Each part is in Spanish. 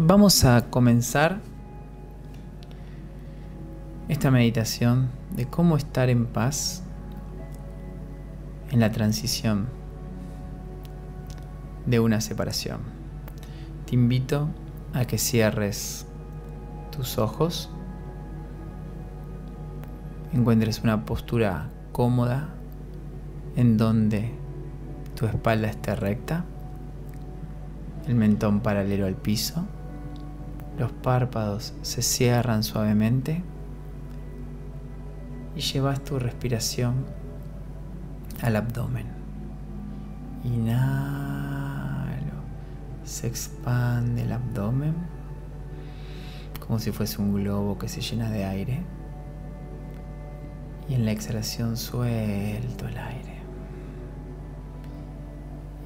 Vamos a comenzar esta meditación de cómo estar en paz en la transición de una separación. Te invito a que cierres tus ojos, encuentres una postura cómoda en donde tu espalda esté recta, el mentón paralelo al piso, los párpados se cierran suavemente y llevas tu respiración al abdomen. Inhalo, se expande el abdomen como si fuese un globo que se llena de aire. Y en la exhalación suelto el aire.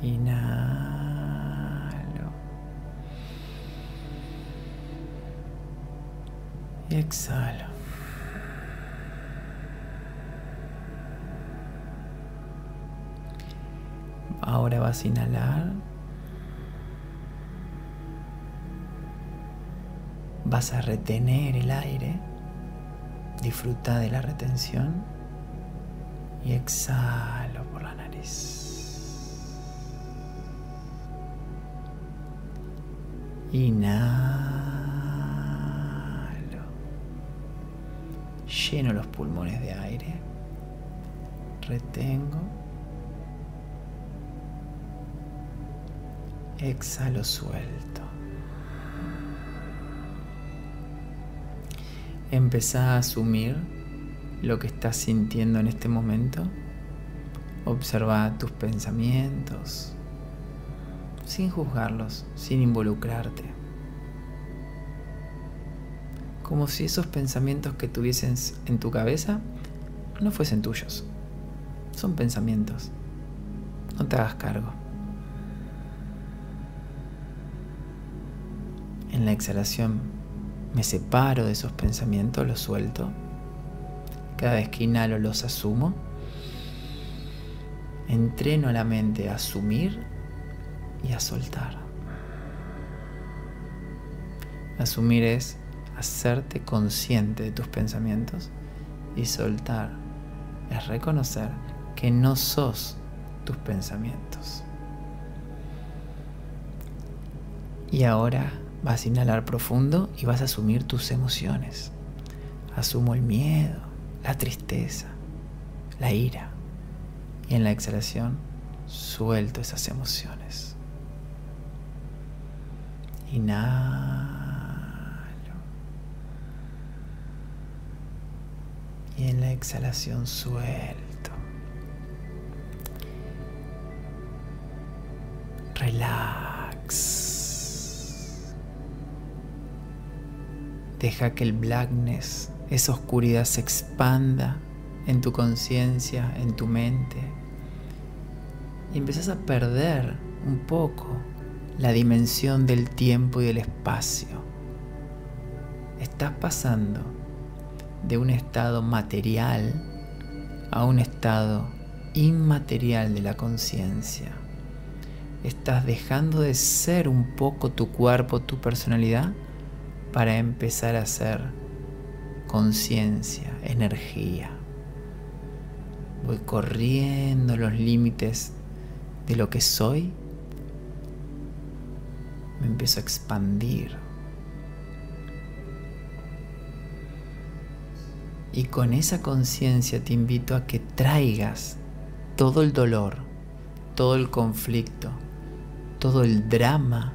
Inhalo. Y. Ahora vas a inhalar. Vas a retener el aire. Disfruta de la retención. Y exhalo por la nariz. Inhalo. Lleno los pulmones de aire. Retengo. Exhalo suelto. Empezá a asumir lo que estás sintiendo en este momento. Observa tus pensamientos sin juzgarlos, sin involucrarte. Como si esos pensamientos que tuvieses en tu cabeza no fuesen tuyos. Son pensamientos. No te hagas cargo. En la exhalación me separo de esos pensamientos, los suelto. Cada vez que inhalo los asumo. Entreno la mente a asumir y a soltar. Asumir es hacerte consciente de tus pensamientos y soltar es reconocer que no sos tus pensamientos. Y ahora vas a inhalar profundo y vas a asumir tus emociones. Asumo el miedo, la tristeza, la ira. Y en la exhalación suelto esas emociones. Inhalo. En la exhalación suelto. Relax. Deja que el blackness, esa oscuridad se expanda en tu conciencia, en tu mente. Y empiezas a perder un poco la dimensión del tiempo y del espacio. Estás pasando de un estado material a un estado inmaterial de la conciencia. Estás dejando de ser un poco tu cuerpo, tu personalidad, para empezar a ser conciencia, energía. Voy corriendo los límites de lo que soy me empiezo a expandir. Y con esa conciencia te invito a que traigas todo el dolor, todo el conflicto, todo el drama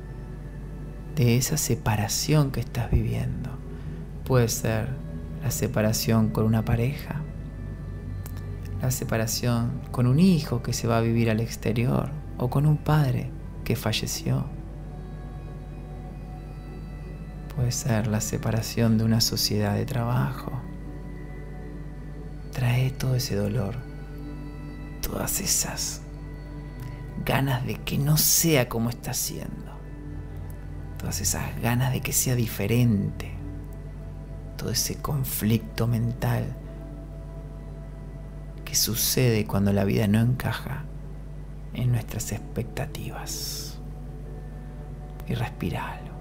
de esa separación que estás viviendo. Puede ser la separación con una pareja, la separación con un hijo que se va a vivir al exterior o con un padre que falleció Puede ser la separación de una sociedad de trabajo. Trae todo ese dolor, todas esas ganas de que no sea como está siendo, todas esas ganas de que sea diferente, todo ese conflicto mental que sucede cuando la vida no encaja en nuestras expectativas. Y respiralo.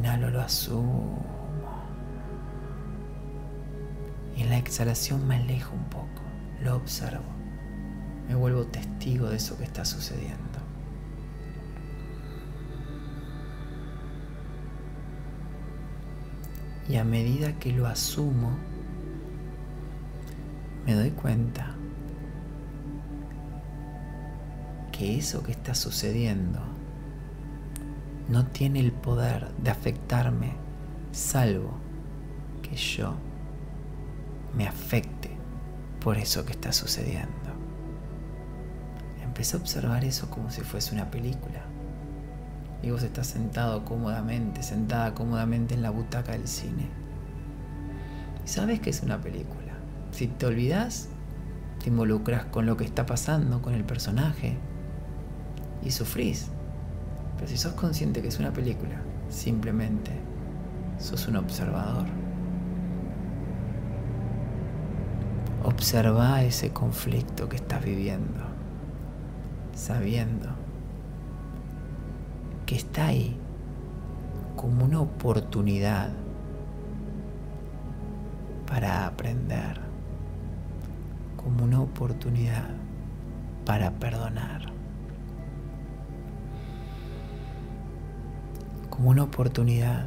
Inhalo lo asumo. Y en la exhalación me alejo un poco, lo observo. Me vuelvo testigo de eso que está sucediendo. Y a medida que lo asumo, me doy cuenta que eso que está sucediendo no tiene el poder de afectarme salvo que yo me afecte por eso que está sucediendo. Empecé a observar eso como si fuese una película. Y vos estás sentado cómodamente, sentada cómodamente en la butaca del cine. Y sabes que es una película. Si te olvidas, te involucras con lo que está pasando, con el personaje, y sufrís. Pero si sos consciente que es una película, simplemente sos un observador. Observa ese conflicto que estás viviendo, sabiendo que está ahí como una oportunidad para aprender, como una oportunidad para perdonar. Como una oportunidad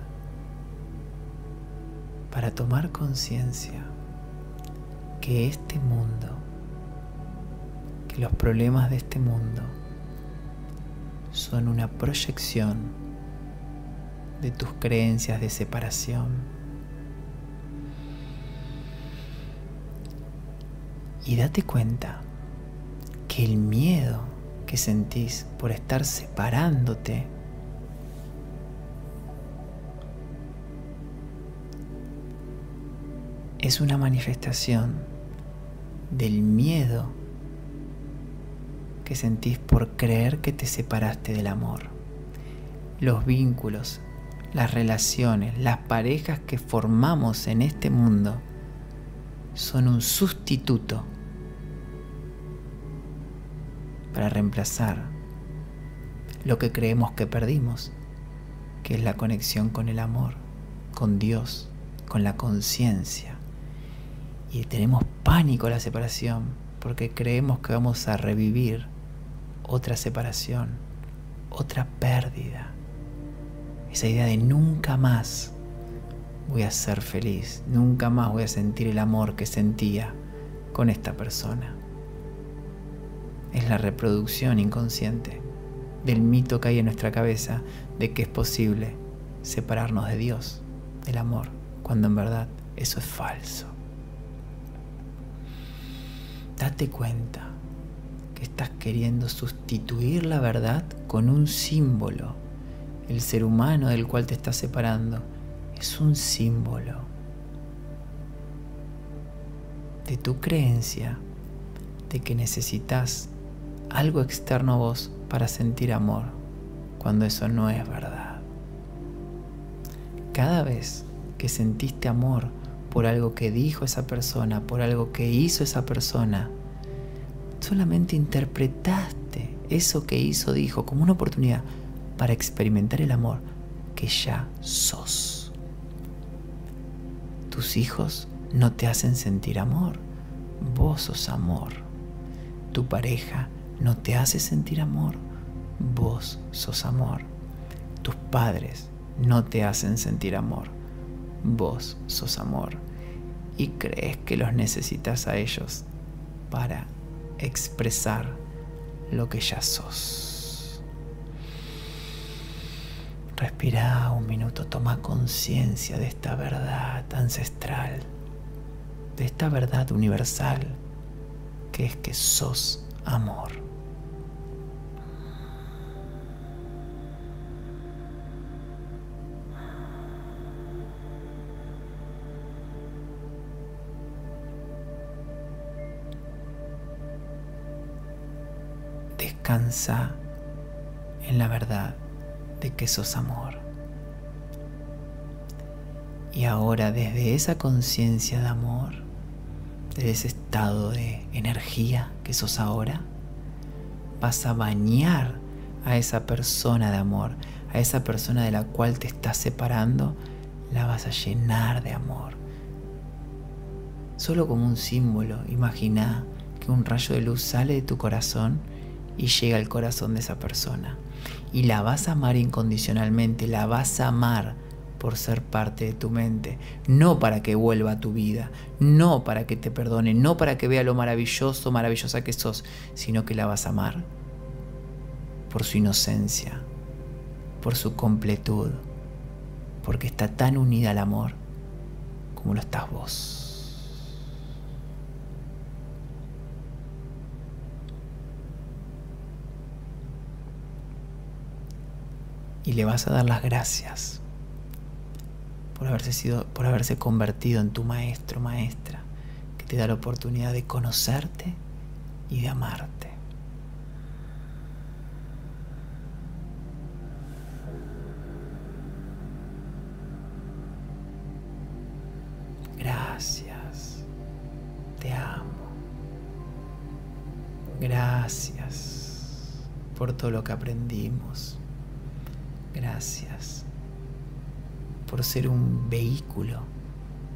para tomar conciencia que este mundo, que los problemas de este mundo son una proyección de tus creencias de separación. Y date cuenta que el miedo que sentís por estar separándote es una manifestación del miedo que sentís por creer que te separaste del amor. Los vínculos, las relaciones, las parejas que formamos en este mundo son un sustituto para reemplazar lo que creemos que perdimos, que es la conexión con el amor, con Dios, con la conciencia y tenemos pánico a la separación porque creemos que vamos a revivir otra separación, otra pérdida. Esa idea de nunca más voy a ser feliz, nunca más voy a sentir el amor que sentía con esta persona. Es la reproducción inconsciente del mito que hay en nuestra cabeza de que es posible separarnos de Dios, del amor, cuando en verdad eso es falso. Date cuenta que estás queriendo sustituir la verdad con un símbolo. El ser humano del cual te estás separando es un símbolo de tu creencia de que necesitas algo externo a vos para sentir amor, cuando eso no es verdad. Cada vez que sentiste amor, por algo que dijo esa persona, por algo que hizo esa persona. Solamente interpretaste eso que hizo, dijo, como una oportunidad para experimentar el amor que ya sos. Tus hijos no te hacen sentir amor, vos sos amor. Tu pareja no te hace sentir amor, vos sos amor. Tus padres no te hacen sentir amor, vos sos amor y crees que los necesitas a ellos para expresar lo que ya sos. Respira un minuto, toma conciencia de esta verdad ancestral, de esta verdad universal, que es que sos amor. Descansa en la verdad de que sos amor. Y ahora desde esa conciencia de amor, desde ese estado de energía que sos ahora, vas a bañar a esa persona de amor, a esa persona de la cual te estás separando, la vas a llenar de amor. Solo como un símbolo, imagina que un rayo de luz sale de tu corazón y llega al corazón de esa persona. Y la vas a amar incondicionalmente, la vas a amar por ser parte de tu mente, no para que vuelva a tu vida, no para que te perdone, no para que vea lo maravilloso, maravillosa que sos, sino que la vas a amar por su inocencia, por su completud, porque está tan unida al amor como lo estás vos. Y le vas a dar las gracias por haberse, sido, por haberse convertido en tu maestro, maestra, que te da la oportunidad de conocerte y de amarte. Gracias, te amo. Gracias por todo lo que aprendimos. Gracias por ser un vehículo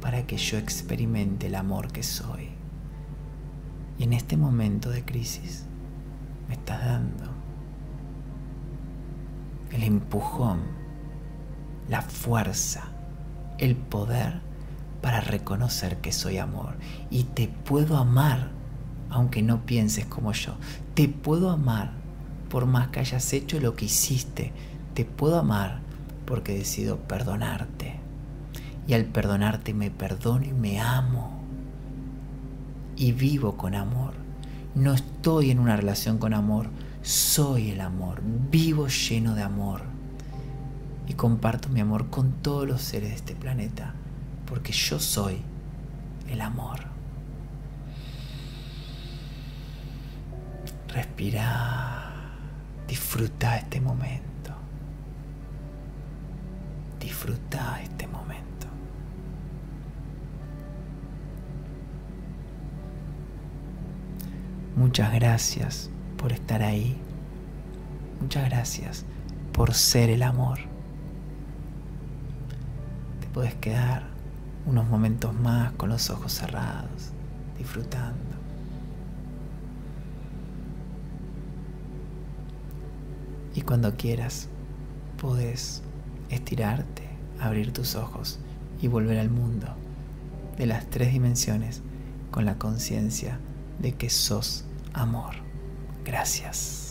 para que yo experimente el amor que soy. Y en este momento de crisis me estás dando el empujón, la fuerza, el poder para reconocer que soy amor. Y te puedo amar aunque no pienses como yo. Te puedo amar por más que hayas hecho lo que hiciste. Te puedo amar porque decido perdonarte. Y al perdonarte me perdono y me amo. Y vivo con amor. No estoy en una relación con amor, soy el amor. Vivo lleno de amor. Y comparto mi amor con todos los seres de este planeta, porque yo soy el amor. Respira, disfruta este momento. Disfruta este momento. Muchas gracias por estar ahí. Muchas gracias por ser el amor. Te puedes quedar unos momentos más con los ojos cerrados, disfrutando. Y cuando quieras, puedes estirarte, abrir tus ojos y volver al mundo de las tres dimensiones con la conciencia de que sos amor. Gracias.